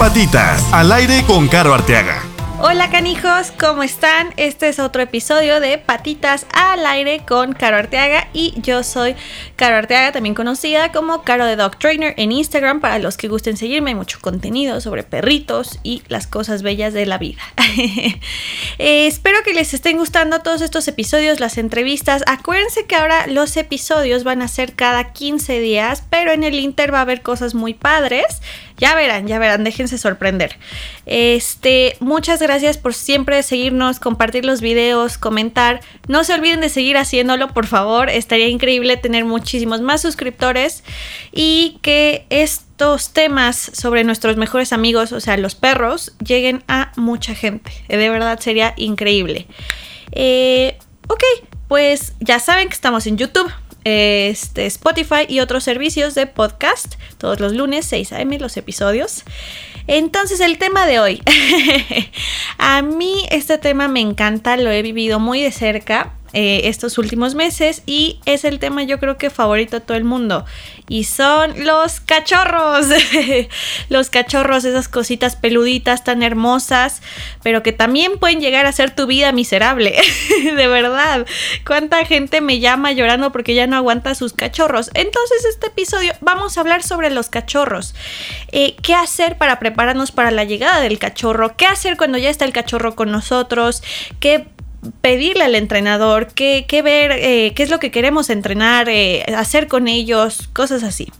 Patitas, al aire con Caro Arteaga. Hola canijos, ¿cómo están? Este es otro episodio de Patitas al aire con Caro Arteaga y yo soy Caro Arteaga, también conocida como Caro de Dog Trainer en Instagram para los que gusten seguirme, hay mucho contenido sobre perritos y las cosas bellas de la vida. Eh, espero que les estén gustando todos estos episodios, las entrevistas. Acuérdense que ahora los episodios van a ser cada 15 días, pero en el Inter va a haber cosas muy padres. Ya verán, ya verán, déjense sorprender. Este, muchas gracias por siempre seguirnos, compartir los videos, comentar. No se olviden de seguir haciéndolo, por favor. Estaría increíble tener muchísimos más suscriptores y que estos temas sobre nuestros mejores amigos, o sea, los perros, lleguen a mucha gente. De verdad sería increíble. Eh, ok, pues ya saben que estamos en YouTube este, Spotify y otros servicios de podcast todos los lunes 6 a.m. los episodios. Entonces el tema de hoy. a mí este tema me encanta, lo he vivido muy de cerca eh, estos últimos meses y es el tema yo creo que favorito de todo el mundo. Y son los cachorros. Los cachorros esas cositas peluditas tan hermosas pero que también pueden llegar a ser tu vida miserable. De verdad. Cuánta gente me llama llorando porque ya no aguanta sus cachorros entonces este episodio vamos a hablar sobre los cachorros. Eh, qué hacer para prepararnos para la llegada del cachorro qué hacer cuando ya está el cachorro con nosotros qué pedirle al entrenador qué, ver, eh, qué es lo que queremos entrenar, eh, hacer con ellos, cosas así.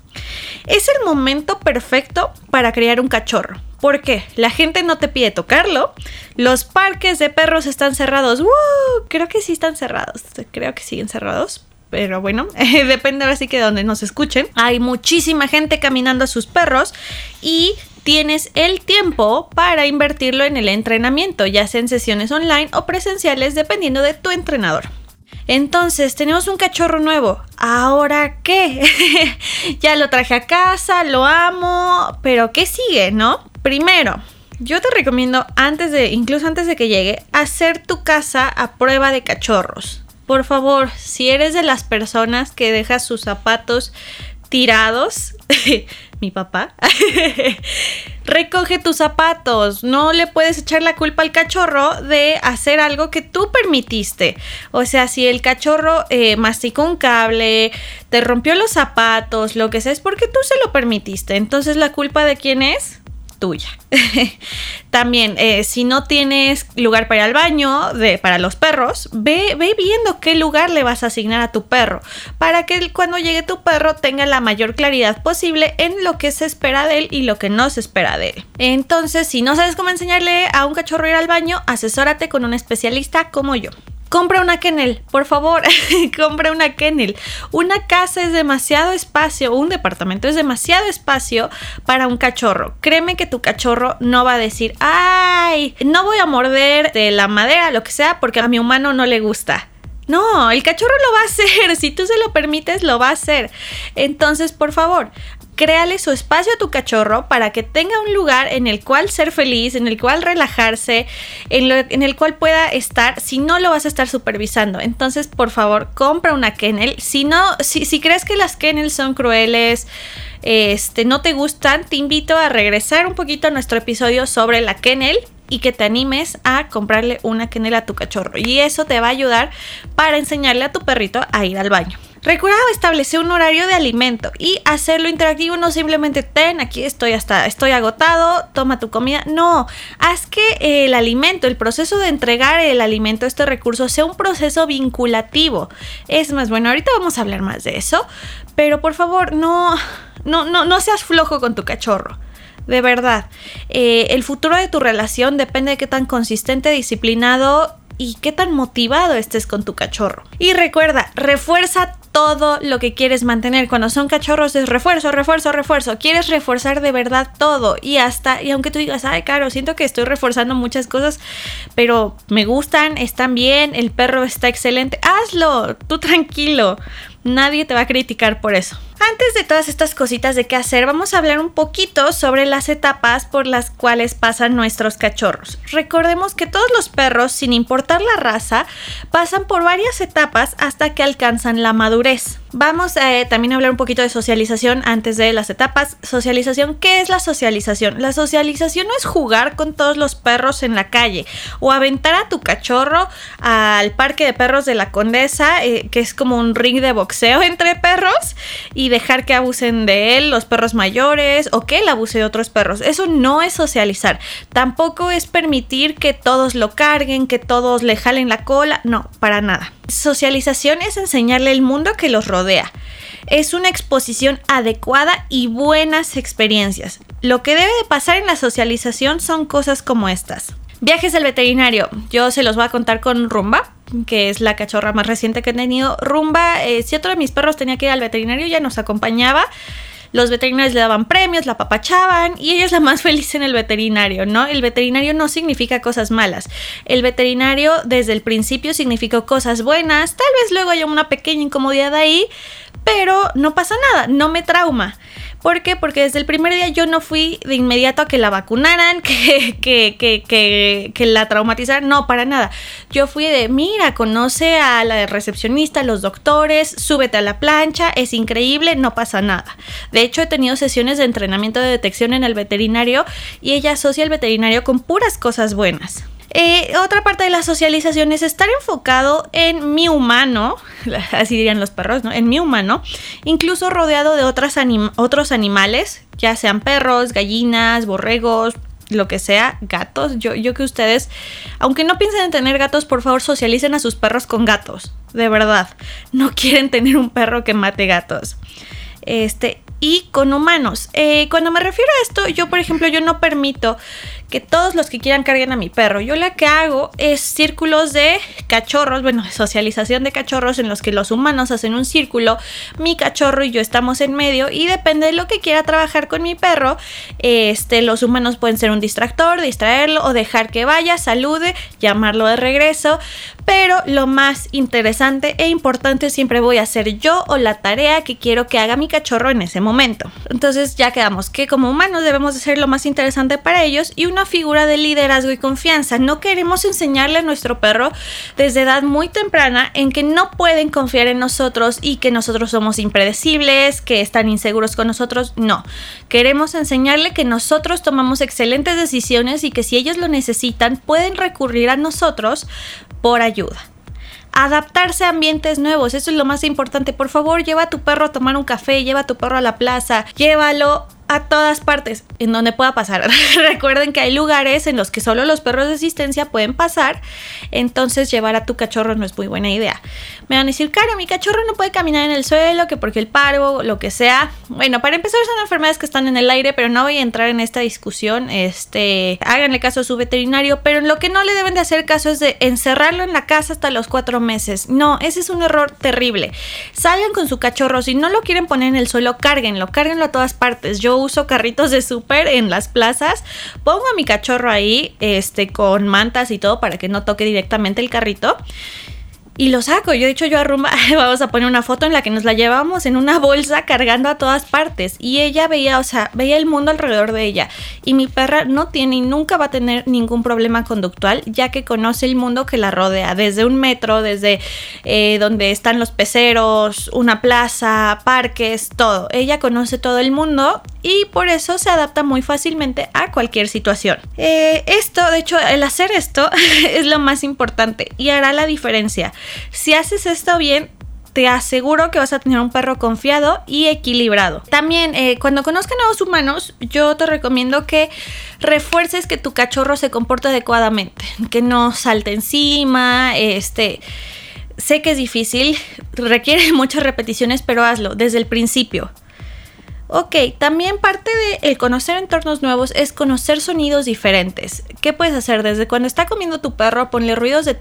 Es el momento perfecto para crear un cachorro. ¿Por qué? La gente no te pide tocarlo. Los parques de perros están cerrados. Creo que sí están cerrados. Creo que siguen cerrados pero bueno, depende ahora sí que de donde nos escuchen. Hay muchísima gente caminando a sus perros y tienes el tiempo para invertirlo en el entrenamiento, ya sea en sesiones online o presenciales, dependiendo de tu entrenador. Entonces, tenemos un cachorro nuevo. ¿Ahora qué? ya lo traje a casa, lo amo, pero ¿qué sigue, no? Primero, yo te recomiendo antes de, incluso antes de que llegue, hacer tu casa a prueba de cachorros. Por favor, si eres de las personas que deja sus zapatos tirados, mi papá, recoge tus zapatos. No le puedes echar la culpa al cachorro de hacer algo que tú permitiste. O sea, si el cachorro eh, masticó un cable, te rompió los zapatos, lo que sea, es porque tú se lo permitiste. Entonces, ¿la culpa de quién es? Tuya. También, eh, si no tienes lugar para ir al baño de, para los perros, ve, ve viendo qué lugar le vas a asignar a tu perro para que cuando llegue tu perro tenga la mayor claridad posible en lo que se espera de él y lo que no se espera de él. Entonces, si no sabes cómo enseñarle a un cachorro ir al baño, asesórate con un especialista como yo. Compra una kennel, por favor, compra una kennel. Una casa es demasiado espacio, un departamento es demasiado espacio para un cachorro. Créeme que tu cachorro no va a decir, ay, no voy a morder de la madera, lo que sea, porque a mi humano no le gusta. No, el cachorro lo va a hacer. Si tú se lo permites, lo va a hacer. Entonces, por favor, créale su espacio a tu cachorro para que tenga un lugar en el cual ser feliz, en el cual relajarse, en, el cual pueda estar, si no lo vas a estar supervisando. Entonces, por favor, compra una kennel. Si no, si, si crees que las kennels son crueles, este, no te gustan, te invito a regresar un poquito a nuestro episodio sobre la kennel y que te animes a comprarle una kennel a tu cachorro. Y eso te va a ayudar para enseñarle a tu perrito a ir al baño. Recuerda establecer un horario de alimento y hacerlo interactivo, no simplemente ten, aquí estoy hasta, estoy agotado, toma tu comida. No, haz que el alimento, el proceso de entregar el alimento, este recurso, sea un proceso vinculativo. Es más, bueno, ahorita vamos a hablar más de eso, pero por favor, no, no, no, no seas flojo con tu cachorro. De verdad, eh, el futuro de tu relación depende de qué tan consistente, disciplinado y qué tan motivado estés con tu cachorro. Y recuerda, refuerza todo lo que quieres mantener. Cuando son cachorros es refuerzo, refuerzo, refuerzo. Quieres reforzar de verdad todo. Y hasta, y aunque tú digas, ay, caro, siento que estoy reforzando muchas cosas, pero me gustan, están bien, el perro está excelente. Hazlo, tú tranquilo. Nadie te va a criticar por eso. Antes de todas estas cositas de qué hacer, vamos a hablar un poquito sobre las etapas por las cuales pasan nuestros cachorros. Recordemos que todos los perros, sin importar la raza, pasan por varias etapas hasta que alcanzan la madurez. Vamos eh, también a hablar un poquito de socialización antes de las etapas. Socialización, ¿qué es la socialización? La socialización no es jugar con todos los perros en la calle o aventar a tu cachorro al parque de perros de la condesa, eh, que es como un ring de boxeo entre perros, y dejar que abusen de él los perros mayores o que él abuse de otros perros. Eso no es socializar. Tampoco es permitir que todos lo carguen, que todos le jalen la cola. No, para nada. Socialización es enseñarle el mundo que los rodea. Es una exposición adecuada y buenas experiencias. Lo que debe de pasar en la socialización son cosas como estas. Viajes al veterinario. Yo se los voy a contar con Rumba, que es la cachorra más reciente que he tenido. Rumba, eh, si otro de mis perros tenía que ir al veterinario, ya nos acompañaba los veterinarios le daban premios, la papachaban y ella es la más feliz en el veterinario, ¿no? El veterinario no significa cosas malas. El veterinario desde el principio significó cosas buenas, tal vez luego haya una pequeña incomodidad ahí, pero no pasa nada, no me trauma. ¿Por qué? Porque desde el primer día yo no fui de inmediato a que la vacunaran, que, que, que, que, la traumatizaran. No, para nada. Yo fui de, mira, conoce a la recepcionista, a los doctores, súbete a la plancha, es increíble, no pasa nada. De hecho, he tenido sesiones de entrenamiento de detección en el veterinario y ella asocia el veterinario con puras cosas buenas. Eh, otra parte de la socialización es estar enfocado en mi humano, así dirían los perros, ¿no? En mi humano, incluso rodeado de otros animales, ya sean perros, gallinas, borregos, lo que sea, gatos. Yo, yo que ustedes, aunque no piensen en tener gatos, por favor socialicen a sus perros con gatos. De verdad. No quieren tener un perro que mate gatos. Este, y con humanos. Eh, cuando me refiero a esto, yo por ejemplo, yo no permito que todos los que quieran carguen a mi perro. Yo lo que hago es círculos de cachorros, bueno, socialización de cachorros en los que los humanos hacen un círculo, mi cachorro y yo estamos en medio y depende de lo que quiera trabajar con mi perro, este, los humanos pueden ser un distractor, distraerlo o dejar que vaya, salude, llamarlo de regreso, pero lo más interesante e importante siempre voy a hacer yo o la tarea que quiero que haga mi cachorro en ese momento. Entonces ya quedamos que como humanos debemos de ser lo más interesante para ellos y una figura de liderazgo y confianza. No queremos enseñarle a nuestro perro desde edad muy temprana en que no pueden confiar en nosotros y que nosotros somos impredecibles, que están inseguros con nosotros. No, queremos enseñarle que nosotros tomamos excelentes decisiones y que si ellos lo necesitan pueden recurrir a nosotros por ayuda adaptarse a ambientes nuevos, eso es lo más importante. Por favor, lleva a tu perro a tomar un café, lleva a tu perro a la plaza, llévalo a todas partes en donde pueda pasar. Recuerden que hay lugares en los que solo los perros de asistencia pueden pasar, entonces llevar a tu cachorro no es muy buena idea. Me van a decir, Caro, mi cachorro no puede caminar en el suelo, que porque el paro, lo que sea. Bueno, para empezar son enfermedades que están en el aire, pero no voy a entrar en esta discusión. Este, háganle caso a su veterinario, pero lo que no le deben de hacer caso es de encerrarlo en la casa hasta los cuatro meses. No, ese es un error terrible. Salgan con su cachorro, si no lo quieren poner en el suelo, cárguenlo, cárguenlo a todas partes. Yo uso carritos de súper en las plazas, pongo a mi cachorro ahí, este, con mantas y todo para que no toque directamente el carrito y lo saco. Yo he dicho yo a Rumba, vamos a poner una foto en la que nos la llevamos en una bolsa cargando a todas partes. Y ella veía, o sea, veía el mundo alrededor de ella. Y mi perra no tiene y nunca va a tener ningún problema conductual, ya que conoce el mundo que la rodea, desde un metro, desde eh, donde están los peceros, una plaza, parques, todo. Ella conoce todo el mundo y por eso se adapta muy fácilmente a cualquier situación. Eh, esto, de hecho, el hacer esto es lo más importante y hará la diferencia. Si haces esto bien, te aseguro que vas a tener un perro confiado y equilibrado. También, eh, cuando conozcan los humanos, yo te recomiendo que refuerces que tu cachorro se comporte adecuadamente, que no salte encima, este... Sé que es difícil, requiere muchas repeticiones, pero hazlo desde el principio. Ok, también parte de el conocer entornos nuevos es conocer sonidos diferentes. ¿Qué puedes hacer? Desde cuando está comiendo tu perro, ponle ruidos de,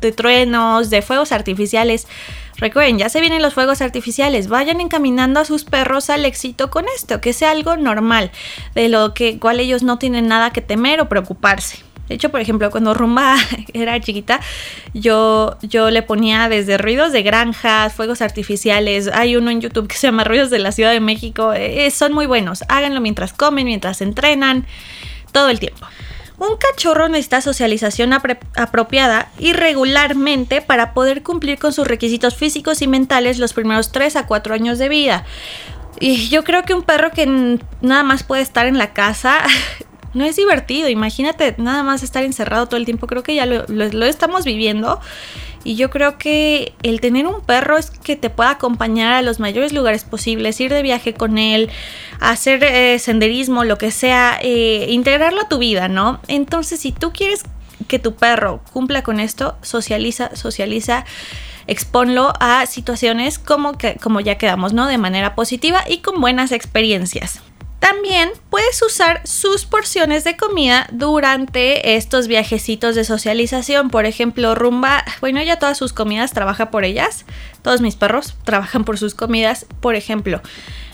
de truenos, de fuegos artificiales. Recuerden, ya se vienen los fuegos artificiales. Vayan encaminando a sus perros al éxito con esto, que sea algo normal, de lo que cual ellos no tienen nada que temer o preocuparse. De hecho, por ejemplo, cuando Rumba era chiquita, yo, yo le ponía desde ruidos de granjas, fuegos artificiales. Hay uno en YouTube que se llama Ruidos de la Ciudad de México. Eh, son muy buenos. Háganlo mientras comen, mientras entrenan, todo el tiempo. Un cachorro necesita socialización apropiada y regularmente para poder cumplir con sus requisitos físicos y mentales los primeros 3 a 4 años de vida. Y yo creo que un perro que nada más puede estar en la casa no es divertido. Imagínate nada más estar encerrado todo el tiempo. Creo que ya lo, estamos viviendo. Y yo creo que el tener un perro es que te pueda acompañar a los mayores lugares posibles, ir de viaje con él, hacer eh, senderismo, lo que sea, eh, integrarlo a tu vida, ¿no? Entonces, si tú quieres que tu perro cumpla con esto, socializa, socializa exponlo a situaciones como, que, como ya quedamos, ¿no? De manera positiva y con buenas experiencias. También puedes usar sus porciones de comida durante estos viajecitos de socialización. Por ejemplo, Rumba, bueno, ya todas sus comidas trabaja por ellas. Todos mis perros trabajan por sus comidas. Por ejemplo,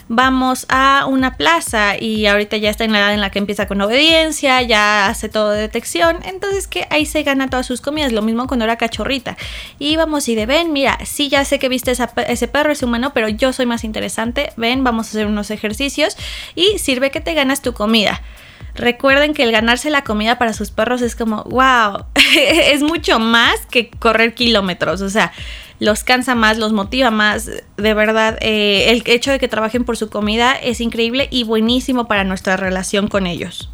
vamos a una plaza y ahorita ya está en la edad en la que empieza con obediencia, ya hace todo de detección, entonces que ahí se gana todas sus comidas, lo mismo cuando era cachorrita. Y vamos y de ven, mira, sí ya sé que viste ese perro, es humano, pero yo soy más interesante, ven, vamos a hacer unos ejercicios y sirve que te ganas tu comida. Recuerden que el ganarse la comida para sus perros es como, wow, es mucho más que correr kilómetros, o sea, los cansa más, los motiva más. De verdad, eh, el hecho de que trabajen por su comida es increíble y buenísimo para nuestra relación con ellos.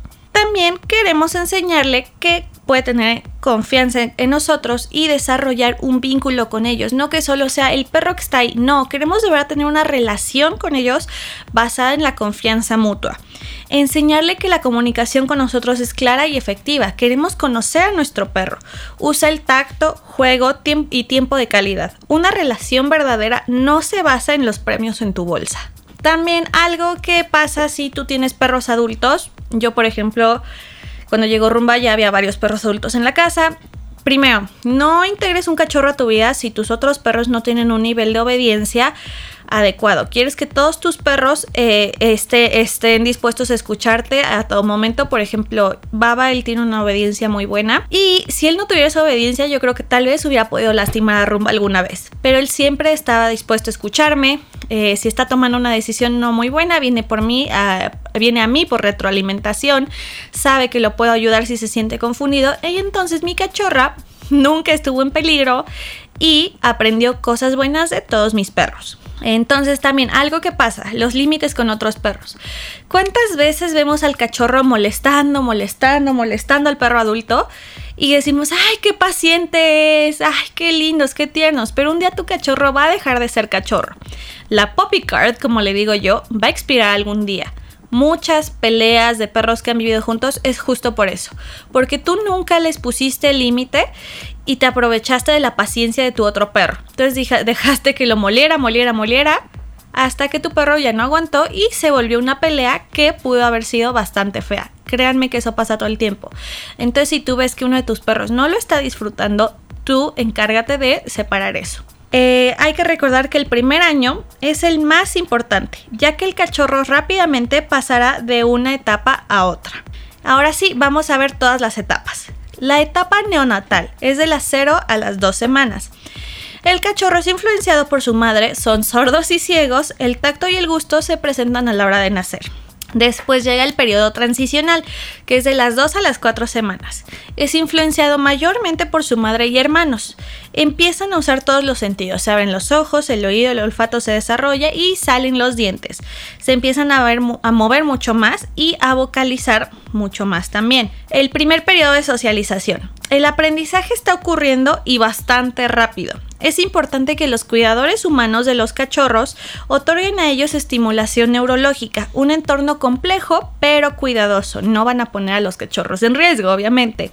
También queremos enseñarle que puede tener confianza en nosotros y desarrollar un vínculo con ellos. No que solo sea el perro que está ahí, no, queremos de verdad tener una relación con ellos basada en la confianza mutua. Enseñarle que la comunicación con nosotros es clara y efectiva. Queremos conocer a nuestro perro. Usa el tacto, juego y tiempo de calidad. Una relación verdadera no se basa en los premios en tu bolsa. También algo que pasa si tú tienes perros adultos. Yo, por ejemplo, cuando llegó Rumba ya había varios perros adultos en la casa. Primero, no integres un cachorro a tu vida si tus otros perros no tienen un nivel de obediencia adecuado. Quieres que todos tus perros eh, estén dispuestos a escucharte a todo momento. Por ejemplo, Baba, él tiene una obediencia muy buena. Y si él no tuviera esa obediencia, yo creo que tal vez hubiera podido lastimar a Rumba alguna vez. Pero él siempre estaba dispuesto a escucharme. Eh, si está tomando una decisión no muy buena, viene por mí, viene a mí por retroalimentación. Sabe que lo puedo ayudar si se siente confundido. Y entonces mi cachorra nunca estuvo en peligro y aprendió cosas buenas de todos mis perros. Entonces también algo que pasa, los límites con otros perros. ¿Cuántas veces vemos al cachorro molestando, molestando, molestando al perro adulto? Y decimos, ay, qué pacientes, ay, qué lindos, qué tiernos, pero un día tu cachorro va a dejar de ser cachorro. La poppy card, como le digo yo, va a expirar algún día muchas peleas de perros que han vivido juntos es justo por eso. Porque tú nunca les pusiste límite y te aprovechaste de la paciencia de tu otro perro. Entonces dejaste que lo moliera, moliera, moliera hasta que tu perro ya no aguantó y se volvió una pelea que pudo haber sido bastante fea. Créanme que eso pasa todo el tiempo. Entonces si tú ves que uno de tus perros no lo está disfrutando, tú encárgate de separar eso. Eh, hay que recordar que el primer año es el más importante, ya que el cachorro rápidamente pasará de una etapa a otra. Ahora sí, vamos a ver todas las etapas. La etapa neonatal es de las 0 a las 2 semanas. El cachorro es influenciado por su madre, son sordos y ciegos, el tacto y el gusto se presentan a la hora de nacer. Después llega el periodo transicional, que es de las 2 a las 4 semanas. Es influenciado mayormente por su madre y hermanos. Empiezan a usar todos los sentidos, se abren los ojos, el oído, el olfato se desarrolla y salen los dientes. Se empiezan a, a mover mucho más y a vocalizar mucho más también. El primer periodo de socialización. El aprendizaje está ocurriendo y bastante rápido es importante que los cuidadores humanos de los cachorros otorguen a ellos estimulación neurológica, un entorno complejo pero cuidadoso. No van a poner a los cachorros en riesgo, obviamente.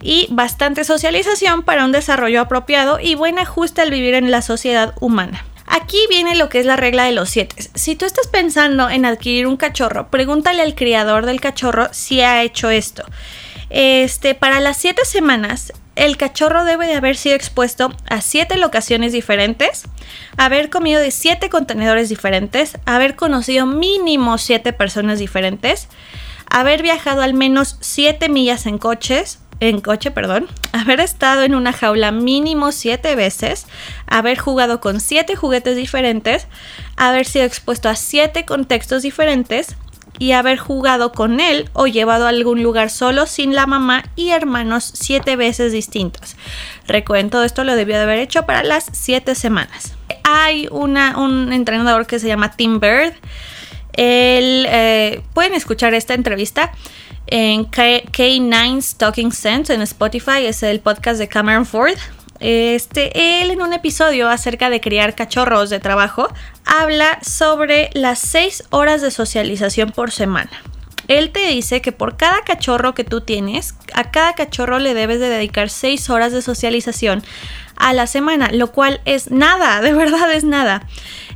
Y bastante socialización para un desarrollo apropiado y buen ajuste al vivir en la sociedad humana. Aquí viene lo que es la regla de los siete. Si tú estás pensando en adquirir un cachorro, pregúntale al criador del cachorro si ha hecho esto. Este, para las siete semanas, el cachorro debe de haber sido expuesto a siete locaciones diferentes, haber comido de siete contenedores diferentes, haber conocido mínimo siete personas diferentes, haber viajado al menos siete millas en coches, en coche, perdón, haber estado en una jaula mínimo siete veces, haber jugado con siete juguetes diferentes, haber sido expuesto a siete contextos diferentes, y haber jugado con él o llevado a algún lugar solo sin la mamá y hermanos siete veces distintos. Recuerden, todo esto lo debió de haber hecho para las siete semanas. Hay una, un entrenador que se llama Tim Bird. Él, eh, pueden escuchar esta entrevista en K9's Talking Sense en Spotify, es el podcast de Cameron Ford. Este, él en un episodio acerca de criar cachorros de trabajo habla sobre las 6 horas de socialización por semana. Él te dice que por cada cachorro que tú tienes, a cada cachorro le debes de dedicar 6 horas de socialización a la semana, lo cual es nada, de verdad es nada.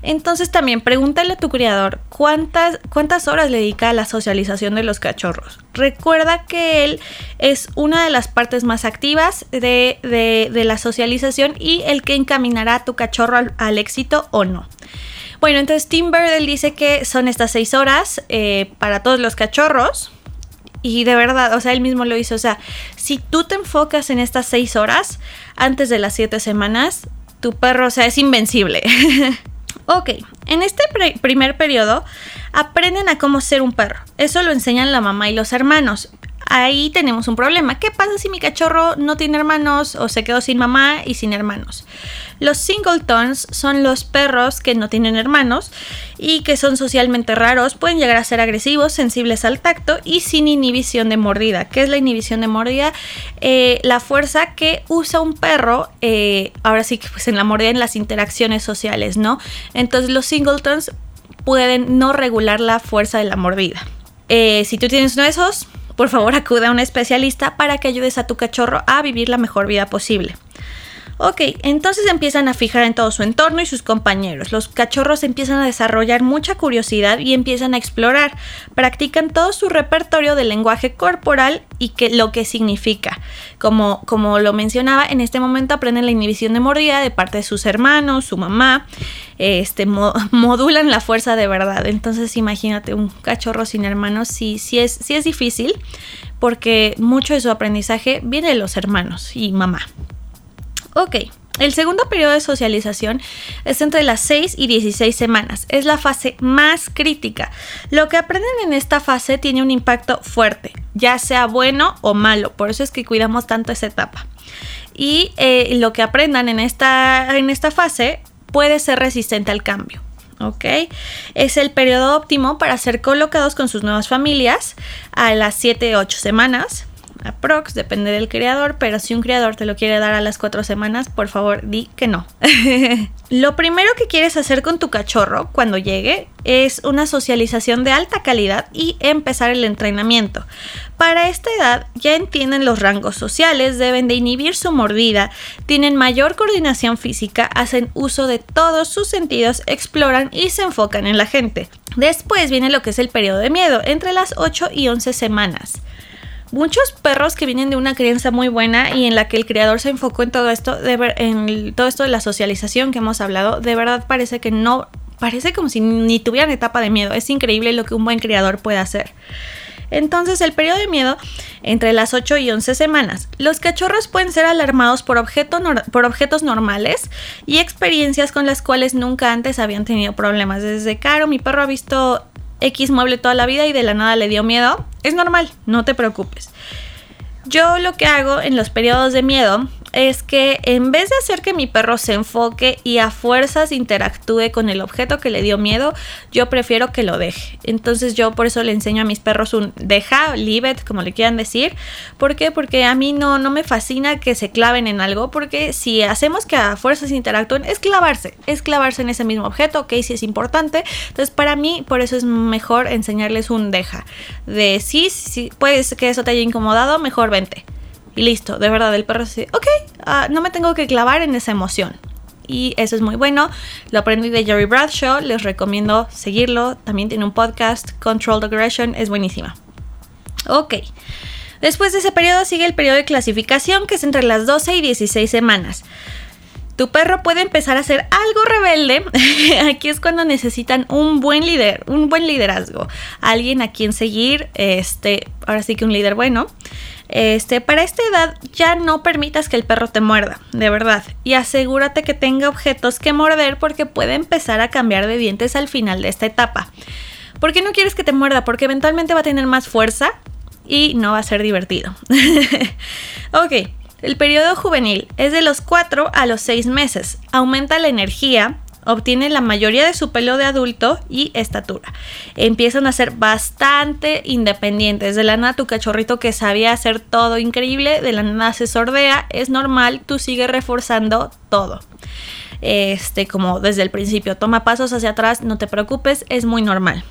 Entonces también pregúntale a tu criador cuántas, cuántas horas le dedica a la socialización de los cachorros. Recuerda que él es una de las partes más activas de, la socialización y el que encaminará a tu cachorro al, éxito o no. Bueno, entonces Tim Bird dice que son estas seis horas eh, para todos los cachorros. Y de verdad, o sea, él mismo lo hizo. O sea, si tú te enfocas en estas seis horas antes de las siete semanas, tu perro, o sea, es invencible. Ok, en este primer periodo aprenden a cómo ser un perro. Eso lo enseñan la mamá y los hermanos ahí tenemos un problema. ¿Qué pasa si mi cachorro no tiene hermanos o se quedó sin mamá y sin hermanos? Los singletons son los perros que no tienen hermanos y que son socialmente raros, pueden llegar a ser agresivos, sensibles al tacto y sin inhibición de mordida. ¿Qué es la inhibición de mordida? Eh, la fuerza que usa un perro, eh, ahora sí que pues en la mordida en las interacciones sociales, ¿no? Entonces los singletons pueden no regular la fuerza de la mordida. Eh, si tú tienes uno de esos, por favor acude a un especialista para que ayudes a tu cachorro a vivir la mejor vida posible. Ok, entonces empiezan a fijar en todo su entorno y sus compañeros. Los cachorros empiezan a desarrollar mucha curiosidad y empiezan a explorar. Practican todo su repertorio de lenguaje corporal y que, lo que significa. Como, como lo mencionaba, en este momento aprenden la inhibición de mordida de parte de sus hermanos, su mamá. Este, modulan la fuerza de verdad. Entonces imagínate un cachorro sin hermanos, sí, sí, es, sí es difícil porque mucho de su aprendizaje viene de los hermanos y mamá. Ok, el segundo periodo de socialización es entre las 6 y 16 semanas. Es la fase más crítica. Lo que aprenden en esta fase tiene un impacto fuerte, ya sea bueno o malo. Por eso es que cuidamos tanto esa etapa. Y eh, lo que aprendan en esta, en esta fase puede ser resistente al cambio. ¿ok? Es el periodo óptimo para ser colocados con sus nuevas familias a las 7-8 semanas aprox, depende del creador, pero si un creador te lo quiere dar a las cuatro semanas, por favor di que no. lo primero que quieres hacer con tu cachorro cuando llegue es una socialización de alta calidad y empezar el entrenamiento. Para esta edad ya entienden los rangos sociales, deben de inhibir su mordida, tienen mayor coordinación física, hacen uso de todos sus sentidos, exploran y se enfocan en la gente. Después viene lo que es el periodo de miedo, entre las 8 y 11 semanas muchos perros que vienen de una crianza muy buena y en la que el creador se enfocó en todo esto, de en todo esto de la socialización que hemos hablado, de verdad parece que no, parece como si ni tuvieran etapa de miedo. Es increíble lo que un buen criador puede hacer. Entonces, el periodo de miedo entre las 8 y 11 semanas. Los cachorros pueden ser alarmados por, por objetos normales y experiencias con las cuales nunca antes habían tenido problemas. Desde caro, mi perro ha visto X mueble toda la vida y de la nada le dio miedo, es normal, no te preocupes. Yo lo que hago en los periodos de miedo es que en vez de hacer que mi perro se enfoque y a fuerzas interactúe con el objeto que le dio miedo, yo prefiero que lo deje. Entonces yo por eso le enseño a mis perros un deja, leave it, como le quieran decir. ¿Por qué? Porque a mí no, no me fascina que se claven en algo, porque si hacemos que a fuerzas interactúen, es clavarse, es clavarse en ese mismo objeto, ok, si es importante. Entonces para mí, por eso es mejor enseñarles un deja. De sí, sí, puedes que eso te haya incomodado, mejor vente. Y listo, de verdad, el perro dice, ok, ah, no me tengo que clavar en esa emoción. Y eso es muy bueno. Lo aprendí de Jerry Bradshaw, les recomiendo seguirlo. También tiene un podcast, Controlled Aggression, es buenísima. Ok. Después de ese periodo sigue el periodo de clasificación, que es entre las 12 y 16 semanas. Tu perro puede empezar a ser algo rebelde. Aquí es cuando necesitan un buen líder, un buen liderazgo, alguien a quien seguir, este, ahora sí que un líder bueno. Este, para esta edad ya no permitas que el perro te muerda, de verdad, y asegúrate que tenga objetos que morder porque puede empezar a cambiar de dientes al final de esta etapa. ¿Por qué no quieres que te muerda? Porque eventualmente va a tener más fuerza y no va a ser divertido. ok, el periodo juvenil es de los 4 a los 6 meses. Aumenta la energía, obtiene la mayoría de su pelo de adulto y estatura. Empiezan a ser bastante independientes. De la nada, tu cachorrito que sabía hacer todo increíble, de la nada se sordea, es normal, tú sigues reforzando todo. Este, como desde el principio, toma pasos hacia atrás, no te preocupes, es muy normal.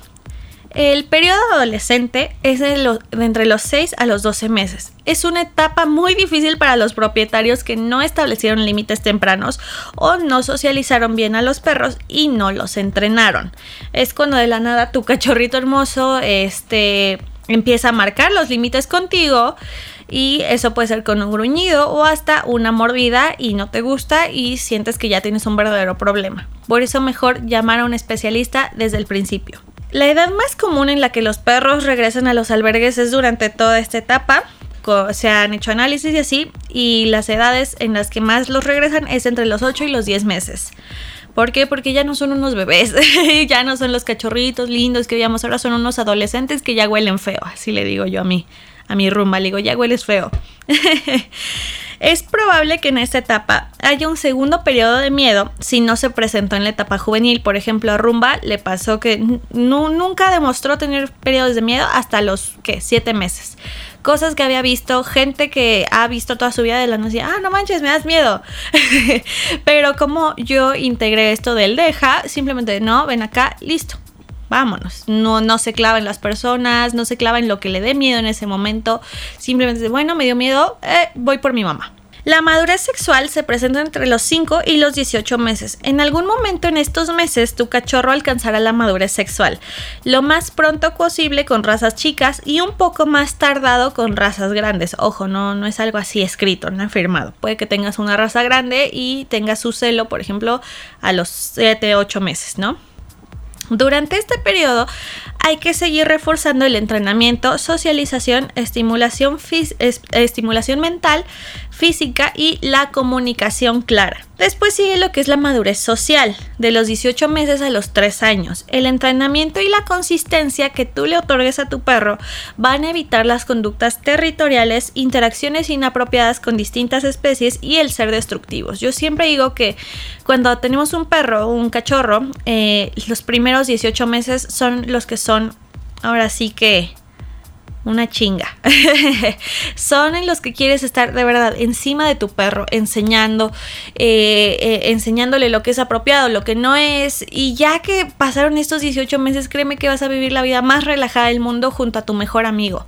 El periodo adolescente es de, entre los 6 a los 12 meses. Es una etapa muy difícil para los propietarios que no establecieron límites tempranos o no socializaron bien a los perros y no los entrenaron. Es cuando de la nada tu cachorrito hermoso este, empieza a marcar los límites contigo y eso puede ser con un gruñido o hasta una mordida y no te gusta y sientes que ya tienes un verdadero problema. Por eso mejor llamar a un especialista desde el principio. La edad más común en la que los perros regresan a los albergues es durante toda esta etapa. Se han hecho análisis y así, y las edades en las que más los regresan es entre los 8 y los 10 meses. ¿Por qué? Porque ya no son unos bebés, ya no son los cachorritos lindos que veíamos, ahora son unos adolescentes que ya huelen feo, así le digo yo a mí, a mi rumba, le digo, ya hueles feo. Es probable que en esta etapa haya un segundo periodo de miedo si no se presentó en la etapa juvenil. Por ejemplo, a Rumba le pasó que nunca demostró tener periodos de miedo hasta los, ¿qué? Siete meses. Cosas que había visto, gente que ha visto toda su vida de la noche, ah, no manches, me das miedo. Pero como yo integré esto del deja, simplemente, no, ven acá, listo vámonos. No, no se clava en las personas, no se clava en lo que le dé miedo en ese momento. Simplemente, bueno, me dio miedo, eh, voy por mi mamá. La madurez sexual se presenta entre los 5 y los 18 meses. En algún momento en estos meses tu cachorro alcanzará la madurez sexual, lo más pronto posible con razas chicas y un poco más tardado con razas grandes. Ojo, no, no es algo así escrito, no afirmado. Puede que tengas una raza grande y tengas su celo, por ejemplo, a los 7, 8 meses, ¿no? Durante este periodo hay que seguir reforzando el entrenamiento, socialización, estimulación, mental, física y la comunicación clara. Después sigue lo que es la madurez social, de los 18 meses a los 3 años. El entrenamiento y la consistencia que tú le otorgues a tu perro van a evitar las conductas territoriales, interacciones inapropiadas con distintas especies y el ser destructivos. Yo siempre digo que cuando tenemos un perro o un cachorro, eh, los primeros 18 meses son los que son ahora sí que una chinga. Son en los que quieres estar de verdad encima de tu perro, enseñando, eh, eh, enseñándole lo que es apropiado, lo que no es. Y ya que pasaron estos 18 meses, créeme que vas a vivir la vida más relajada del mundo junto a tu mejor amigo.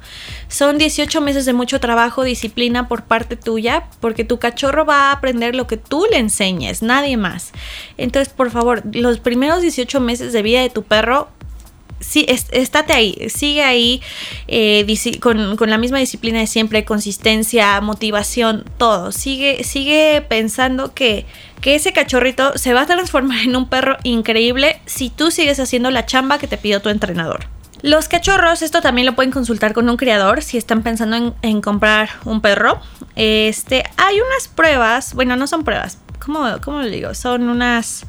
Son 18 meses de mucho trabajo, disciplina por parte tuya, porque tu cachorro va a aprender lo que tú le enseñes, nadie más. Entonces, por favor, los primeros 18 meses de vida de tu perro, sí, estate ahí, sigue ahí eh, con, la misma disciplina de siempre, consistencia, motivación, todo. Sigue, sigue pensando que, que ese cachorrito se va a transformar en un perro increíble si tú sigues haciendo la chamba que te pidió tu entrenador. Los cachorros, esto también lo pueden consultar con un criador si están pensando en, comprar un perro. Este, hay unas pruebas, bueno, no son pruebas, ¿cómo, cómo lo digo? Son unas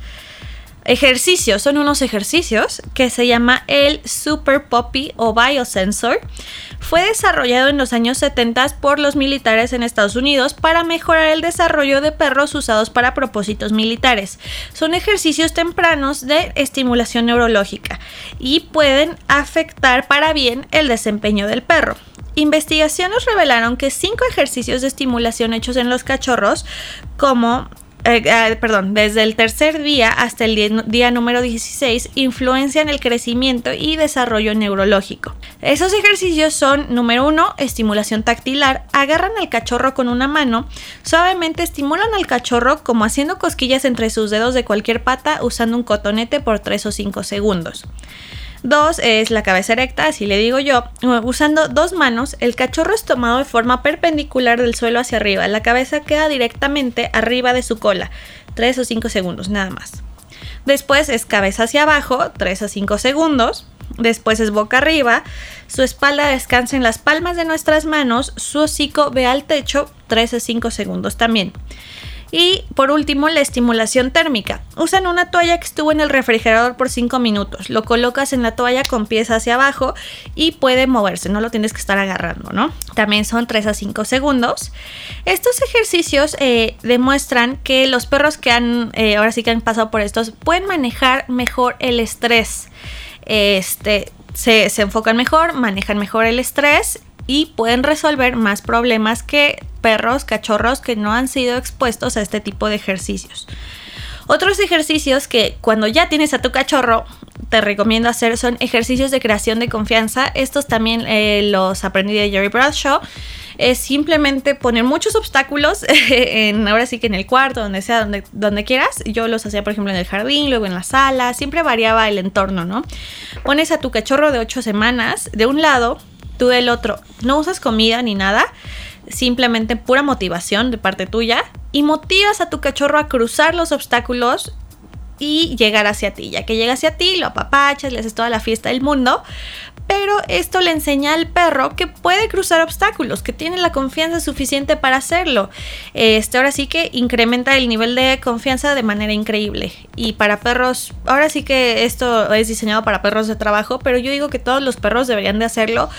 ejercicios, son unos ejercicios que se llama el Super Poppy o Biosensor. Fue desarrollado en los años 70 por los militares en Estados Unidos para mejorar el desarrollo de perros usados para propósitos militares. Son ejercicios tempranos de estimulación neurológica y pueden afectar para bien el desempeño del perro. Investigaciones revelaron que cinco ejercicios de estimulación hechos en los cachorros, como eh, ah, perdón, desde el tercer día hasta el día, número 16 influencian el crecimiento y desarrollo neurológico. Esos ejercicios son, número uno, estimulación tactilar. Agarran al cachorro con una mano, suavemente estimulan al cachorro como haciendo cosquillas entre sus dedos de cualquier pata usando un cotonete por 3 o 5 segundos. Dos es la cabeza erecta, así le digo yo. Usando dos manos, el cachorro es tomado de forma perpendicular del suelo hacia arriba. La cabeza queda directamente arriba de su cola. 3 o 5 segundos, nada más. Después es cabeza hacia abajo, 3 o 5 segundos. Después es boca arriba. Su espalda descansa en las palmas de nuestras manos. Su hocico ve al techo, 3 o 5 segundos también. Y por último, la estimulación térmica. Usan una toalla que estuvo en el refrigerador por 5 minutos. Lo colocas en la toalla con pies hacia abajo y puede moverse, no lo tienes que estar agarrando, ¿no? También son 3 a 5 segundos. Estos ejercicios eh, demuestran que los perros que han, eh, ahora sí que han pasado por estos, pueden manejar mejor el estrés. Este, se, se enfocan mejor, manejan mejor el estrés y pueden resolver más problemas que perros, cachorros que no han sido expuestos a este tipo de ejercicios. Otros ejercicios que cuando ya tienes a tu cachorro te recomiendo hacer son ejercicios de creación de confianza. Estos también eh, los aprendí de Jerry Bradshaw. Es simplemente poner muchos obstáculos en, ahora sí que en el cuarto, donde sea, donde, donde quieras. Yo los hacía, por ejemplo, en el jardín, luego en la sala. Siempre variaba el entorno, ¿no? Pones a tu cachorro de 8 semanas de un lado tú del otro. No usas comida ni nada, simplemente pura motivación de parte tuya y motivas a tu cachorro a cruzar los obstáculos y llegar hacia ti. Ya que llega hacia ti, lo apapachas, le haces toda la fiesta del mundo. Pero esto le enseña al perro que puede cruzar obstáculos, que tiene la confianza suficiente para hacerlo. Este, ahora sí que incrementa el nivel de confianza de manera increíble. Y para perros, ahora sí que esto es diseñado para perros de trabajo, pero yo digo que todos los perros deberían de hacerlo.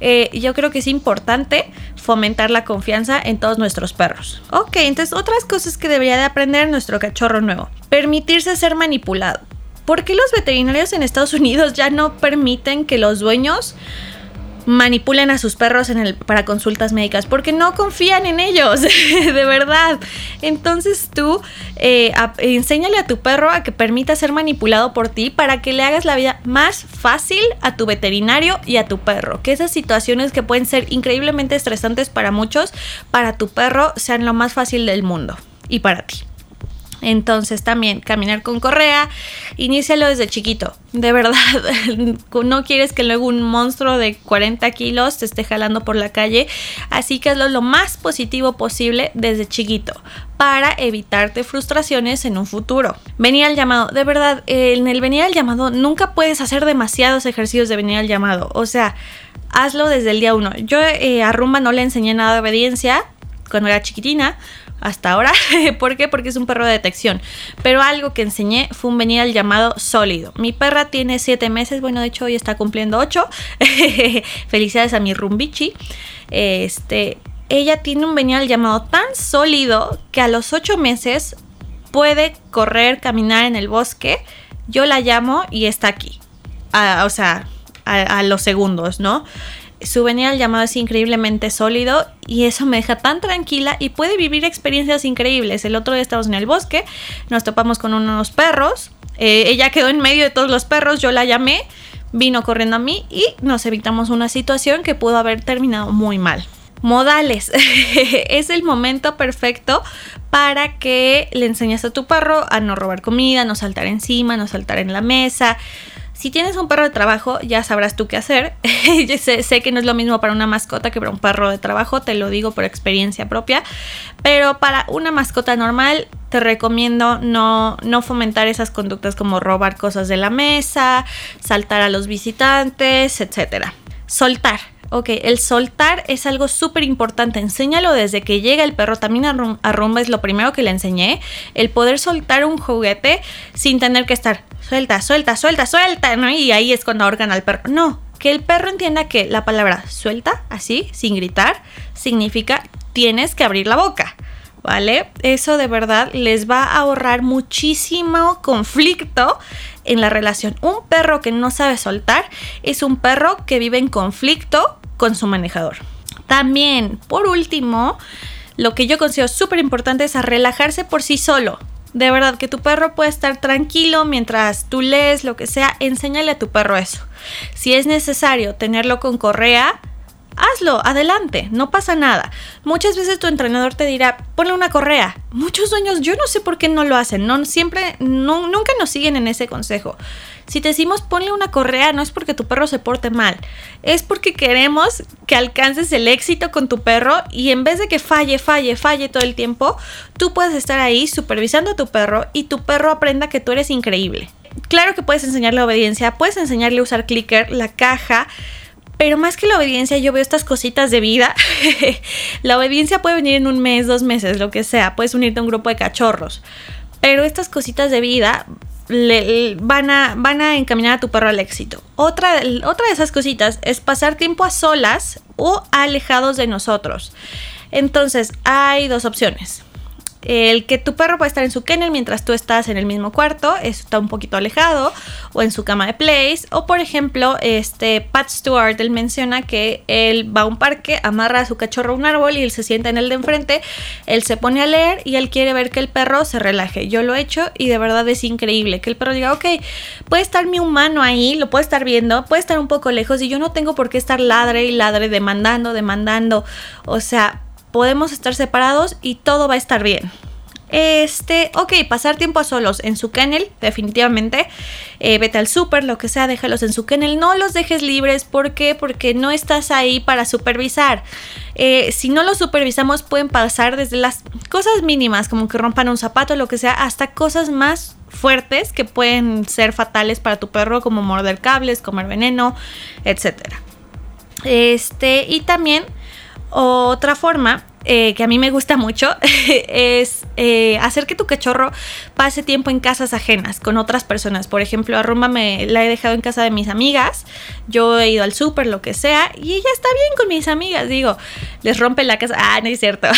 Eh, yo creo que es importante fomentar la confianza en todos nuestros perros. Ok, entonces otras cosas que debería de aprender nuestro cachorro nuevo. Permitirse ser manipulado. ¿Por qué los veterinarios en Estados Unidos ya no permiten que los dueños manipulen a sus perros en el, para consultas médicas porque no confían en ellos, de verdad. Entonces tú eh, enséñale a tu perro a que permita ser manipulado por ti para que le hagas la vida más fácil a tu veterinario y a tu perro. Que esas situaciones que pueden ser increíblemente estresantes para muchos, para tu perro sean lo más fácil del mundo y para ti. Entonces también caminar con correa, inícialo desde chiquito. De verdad, no quieres que luego un monstruo de 40 kilos te esté jalando por la calle. Así que hazlo lo más positivo posible desde chiquito para evitarte frustraciones en un futuro. Venir al llamado. De verdad, en el venir al llamado nunca puedes hacer demasiados ejercicios de venir al llamado. O sea, hazlo desde el día uno. Yo eh, a Rumba no le enseñé nada de obediencia cuando era chiquitina hasta ahora. ¿Por qué? Porque es un perro de detección. Pero algo que enseñé fue un venir al llamado sólido. Mi perra tiene 7 meses, bueno, de hecho hoy está cumpliendo 8. Felicidades a mi rumbichi. Este, ella tiene un venir al llamado tan sólido que a los 8 meses puede correr, caminar en el bosque. Yo la llamo y está aquí. o sea, a, los segundos, ¿no? Su venir al llamado es increíblemente sólido y eso me deja tan tranquila y puede vivir experiencias increíbles. El otro día estábamos en el bosque, nos topamos con unos perros, eh, ella quedó en medio de todos los perros, yo la llamé, vino corriendo a mí y nos evitamos una situación que pudo haber terminado muy mal. Modales. es el momento perfecto para que le enseñes a tu perro a no robar comida, no saltar encima, no saltar en la mesa, si tienes un perro de trabajo, ya sabrás tú qué hacer. sé, que no es lo mismo para una mascota que para un perro de trabajo, te lo digo por experiencia propia. Pero para una mascota normal, te recomiendo no, no fomentar esas conductas como robar cosas de la mesa, saltar a los visitantes, etc. Soltar. Ok, el soltar es algo súper importante. Enséñalo desde que llega el perro. También a rumba es lo primero que le enseñé. El poder soltar un juguete sin tener que estar suelta, suelta, suelta, suelta, ¿no? Y ahí es cuando ahorcan al perro. No, que el perro entienda que la palabra suelta, así, sin gritar, significa tienes que abrir la boca. ¿Vale? Eso de verdad les va a ahorrar muchísimo conflicto en la relación. Un perro que no sabe soltar es un perro que vive en conflicto con su manejador. También, por último, lo que yo considero súper importante es relajarse por sí solo. De verdad, que tu perro puede estar tranquilo mientras tú lees, lo que sea, enséñale a tu perro eso. Si es necesario tenerlo con correa, hazlo, adelante, no pasa nada. Muchas veces tu entrenador te dirá, ponle una correa. Muchos dueños, yo no sé por qué no lo hacen, no, siempre, nunca nos siguen en ese consejo. Si te decimos ponle una correa, no es porque tu perro se porte mal, es porque queremos que alcances el éxito con tu perro y en vez de que falle, falle, falle todo el tiempo, tú puedes estar ahí supervisando a tu perro y tu perro aprenda que tú eres increíble. Claro que puedes enseñarle obediencia, puedes enseñarle a usar clicker, la caja, Pero más que la obediencia, yo veo estas cositas de vida. la obediencia puede venir en un mes, dos meses, lo que sea. Puedes unirte a un grupo de cachorros. Pero estas cositas de vida le, van, a, van a encaminar a tu perro al éxito. Otra, otra de esas cositas es pasar tiempo a solas o alejados de nosotros. Entonces, hay dos opciones. El que tu perro puede estar en su kennel mientras tú estás en el mismo cuarto, está un poquito alejado, o en su cama de place, o por ejemplo, este Pat Stewart, él menciona que él va a un parque, amarra a su cachorro a un árbol y él se sienta en el de enfrente, él se pone a leer y él quiere ver que el perro se relaje. Yo lo he hecho y de verdad es increíble que el perro diga, ok, puede estar mi humano ahí, lo puede estar viendo, puede estar un poco lejos y yo no tengo por qué estar ladre y ladre demandando, demandando, o sea, podemos estar separados y todo va a estar bien. Este, ok, pasar tiempo a solos en su kennel, definitivamente. Eh, vete al súper, lo que sea, déjalos en su kennel. No los dejes libres, ¿por qué? Porque no estás ahí para supervisar. Eh, si no los supervisamos, pueden pasar desde las cosas mínimas, como que rompan un zapato, lo que sea, hasta cosas más fuertes que pueden ser fatales para tu perro, como morder cables, comer veneno, etc. Este, y también otra forma eh, que a mí me gusta mucho es eh, hacer que tu cachorro pase tiempo en casas ajenas con otras personas. Por ejemplo, a Rumba me la he dejado en casa de mis amigas. Yo he ido al súper, lo que sea, y ella está bien con mis amigas. Digo, les rompe la casa. Ah, no es cierto.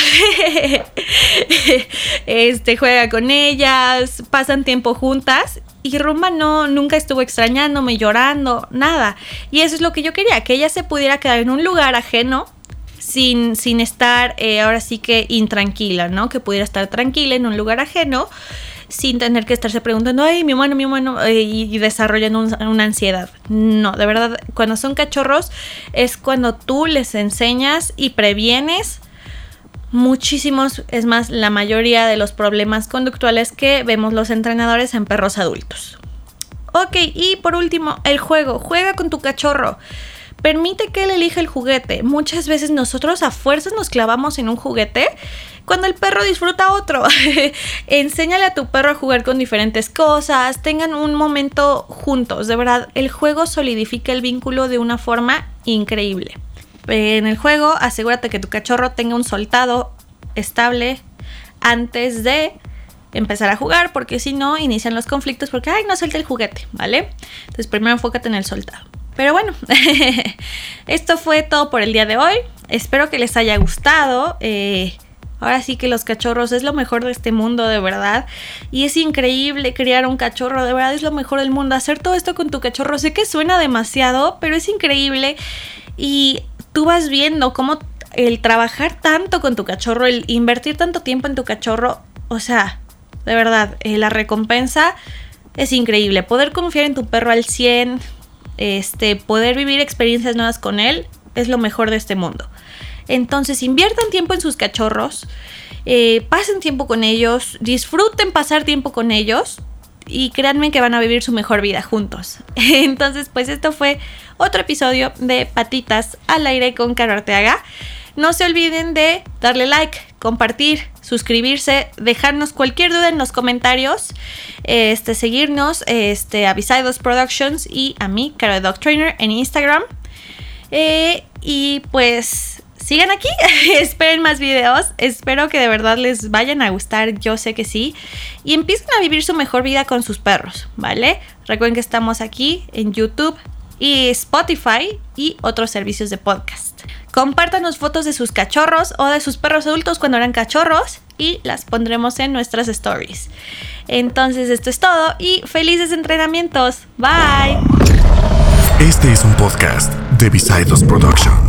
este juega con ellas, pasan tiempo juntas y Rumba no, nunca estuvo extrañándome, llorando, nada. Y eso es lo que yo quería, que ella se pudiera quedar en un lugar ajeno sin, sin estar eh, ahora sí que intranquila, ¿no? Que pudiera estar tranquila en un lugar ajeno sin tener que estarse preguntando, ay, mi humano, mi humano, eh, y, desarrollando una ansiedad. No, de verdad, cuando son cachorros es cuando tú les enseñas y previenes muchísimos, es más, la mayoría de los problemas conductuales que vemos los entrenadores en perros adultos. Ok, y por último, el juego. Juega con tu cachorro. Permite que él elija el juguete. Muchas veces nosotros a fuerzas nos clavamos en un juguete cuando el perro disfruta otro. Enséñale a tu perro a jugar con diferentes cosas, tengan un momento juntos. De verdad, el juego solidifica el vínculo de una forma increíble. En el juego, asegúrate que tu cachorro tenga un soltado estable antes de empezar a jugar, porque si no, inician los conflictos porque, ay, no suelta el juguete, ¿vale? Entonces primero enfócate en el soltado. Pero bueno, esto fue todo por el día de hoy. Espero que les haya gustado. Eh, ahora sí que los cachorros es lo mejor de este mundo, de verdad. Y es increíble criar un cachorro, de verdad es lo mejor del mundo. Hacer todo esto con tu cachorro, sé que suena demasiado, pero es increíble. Y tú vas viendo cómo el trabajar tanto con tu cachorro, el invertir tanto tiempo en tu cachorro, o sea, de verdad, eh, la recompensa es increíble. Poder confiar en tu perro al 100, este, poder vivir experiencias nuevas con él es lo mejor de este mundo. Entonces inviertan tiempo en sus cachorros, eh, pasen tiempo con ellos, disfruten pasar tiempo con ellos y créanme que van a vivir su mejor vida juntos. Entonces pues esto fue otro episodio de Patitas al aire con Caro Arteaga. No se olviden de darle like, compartir, suscribirse, dejarnos cualquier duda en los comentarios, este, seguirnos, este, a Productions y a mí, Caro Dog Trainer, en Instagram. Eh, y pues sigan aquí, esperen más videos, espero que de verdad les vayan a gustar, yo sé que sí, y empiecen a vivir su mejor vida con sus perros, ¿vale? Recuerden que estamos aquí en YouTube y Spotify y otros servicios de podcast. Compártanos fotos de sus cachorros o de sus perros adultos cuando eran cachorros y las pondremos en nuestras stories. Entonces esto es todo y felices entrenamientos. Bye. Este es un podcast de Visaydos Productions.